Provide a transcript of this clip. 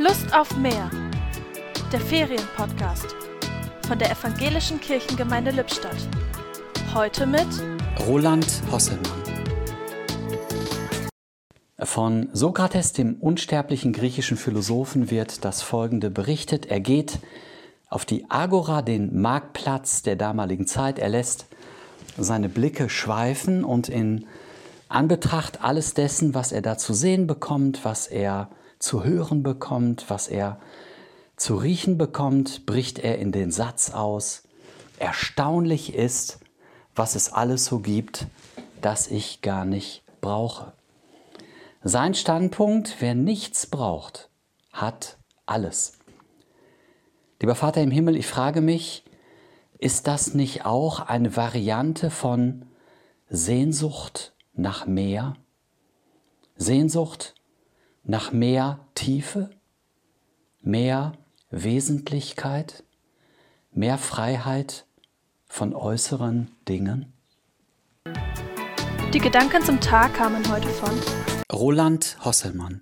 Lust auf mehr. Der Ferienpodcast von der Evangelischen Kirchengemeinde Lippstadt. Heute mit Roland Hosselmann. Von Sokrates, dem unsterblichen griechischen Philosophen, wird das folgende berichtet. Er geht auf die Agora, den Marktplatz der damaligen Zeit. Er lässt seine Blicke schweifen und in Anbetracht alles dessen, was er da zu sehen bekommt, was er zu hören bekommt, was er zu riechen bekommt, bricht er in den Satz aus, erstaunlich ist, was es alles so gibt, das ich gar nicht brauche. Sein Standpunkt, wer nichts braucht, hat alles. Lieber Vater im Himmel, ich frage mich, ist das nicht auch eine Variante von Sehnsucht nach mehr? Sehnsucht nach mehr Tiefe, mehr Wesentlichkeit, mehr Freiheit von äußeren Dingen? Die Gedanken zum Tag kamen heute von Roland Hosselmann.